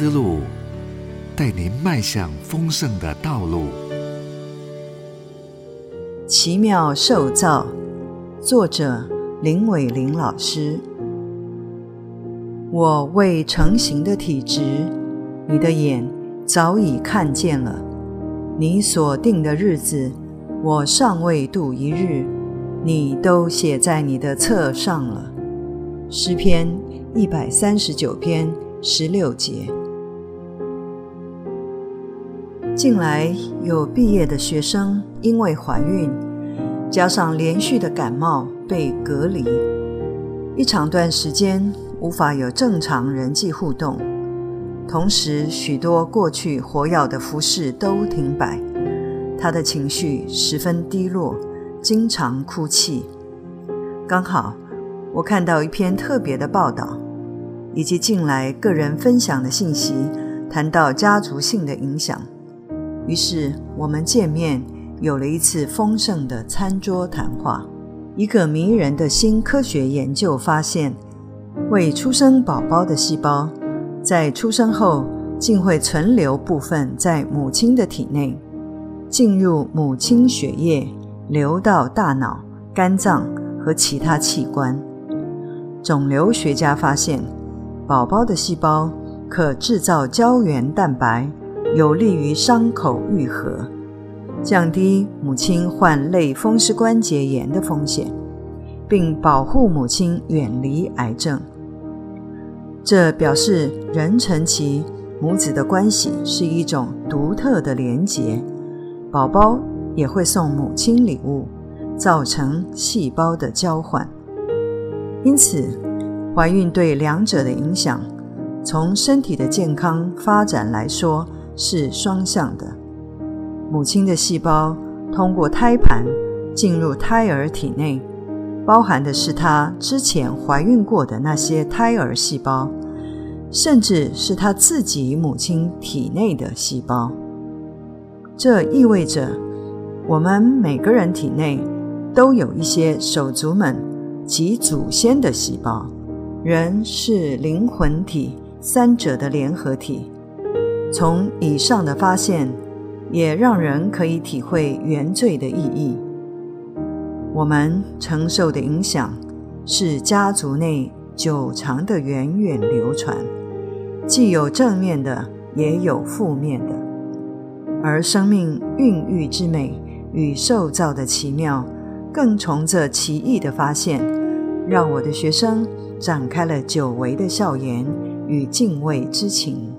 思路，带您迈向丰盛的道路。奇妙受造，作者林伟玲老师。我未成形的体质，你的眼早已看见了。你所定的日子，我尚未度一日，你都写在你的册上了。诗篇一百三十九篇十六节。近来有毕业的学生因为怀孕，加上连续的感冒被隔离，一长段时间。无法有正常人际互动，同时许多过去活跃的服饰都停摆，他的情绪十分低落，经常哭泣。刚好我看到一篇特别的报道，以及近来个人分享的信息，谈到家族性的影响。于是我们见面，有了一次丰盛的餐桌谈话。一个迷人的新科学研究发现。未出生宝宝的细胞，在出生后竟会存留部分在母亲的体内，进入母亲血液，流到大脑、肝脏和其他器官。肿瘤学家发现，宝宝的细胞可制造胶原蛋白，有利于伤口愈合，降低母亲患类风湿关节炎的风险，并保护母亲远离癌症。这表示人成其母子的关系是一种独特的连结，宝宝也会送母亲礼物，造成细胞的交换。因此，怀孕对两者的影响，从身体的健康发展来说是双向的。母亲的细胞通过胎盘进入胎儿体内。包含的是她之前怀孕过的那些胎儿细胞，甚至是她自己母亲体内的细胞。这意味着，我们每个人体内都有一些手足们及祖先的细胞。人是灵魂体三者的联合体。从以上的发现，也让人可以体会原罪的意义。我们承受的影响是家族内久长的源远流传，既有正面的，也有负面的。而生命孕育之美与受造的奇妙，更从这奇异的发现，让我的学生展开了久违的笑颜与敬畏之情。